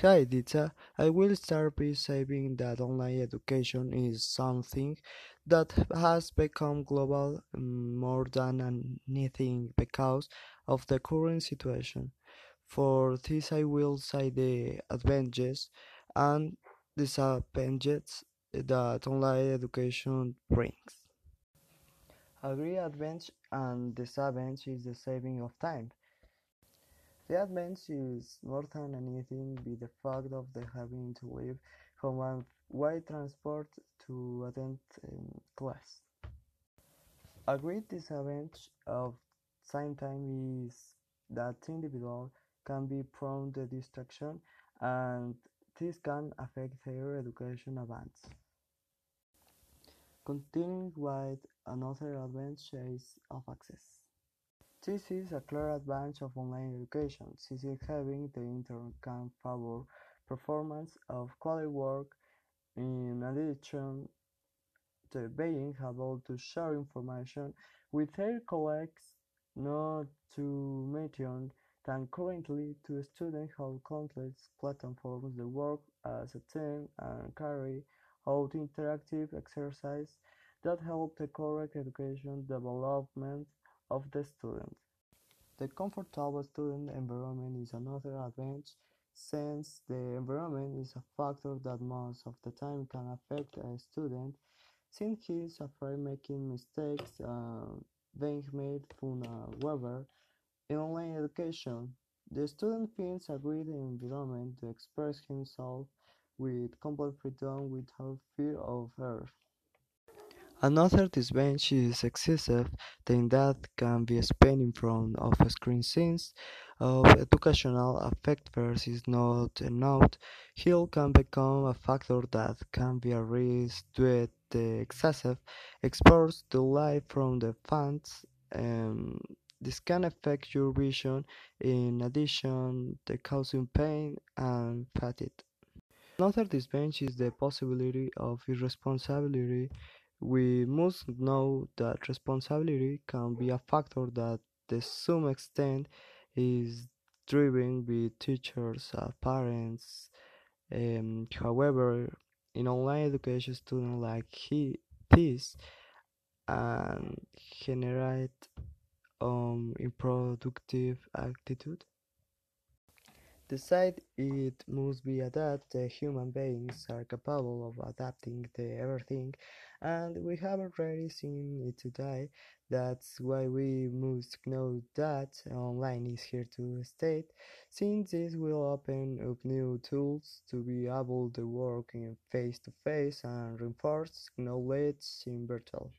Hi Dita, I will start by saying that online education is something that has become global mm, more than anything because of the current situation. For this, I will say the advantages and disadvantages that online education brings. A great advantage and disadvantage is the saving of time. The advantage is more than anything be the fact of the having to leave home and wait transport to attend um, class. A great disadvantage of same time is that individual can be prone to distraction and this can affect their education advance. Continuing with another advantage is of access. This is a clear advantage of online education, since having the internet can favor performance of quality work in addition to being able to share information with their colleagues, not to mention that currently two students have countless platforms. That work as a team and carry out interactive exercises that help the correct education development of the student. The comfortable student environment is another advantage since the environment is a factor that most of the time can affect a student since he is afraid making mistakes uh, being made fun however in online education the student feels a great environment to express himself with complete freedom without fear of error. Another disadvantage is excessive time that can be spent in front of a screen since of educational effectiveness is not enough. Hill can become a factor that can be a risk to the excessive exposure to light from the fans. Um, this can affect your vision in addition to causing pain and fatigue. Another disadvantage is the possibility of irresponsibility. We must know that responsibility can be a factor that to some extent is driven by teachers and parents. Um, however, in online education, students like he, this and generate um, unproductive attitude. The side it must be adapted. Human beings are capable of adapting to everything, and we have already seen it today. That's why we must know that online is here to stay, since this will open up new tools to be able to work in face to face and reinforce knowledge in virtual.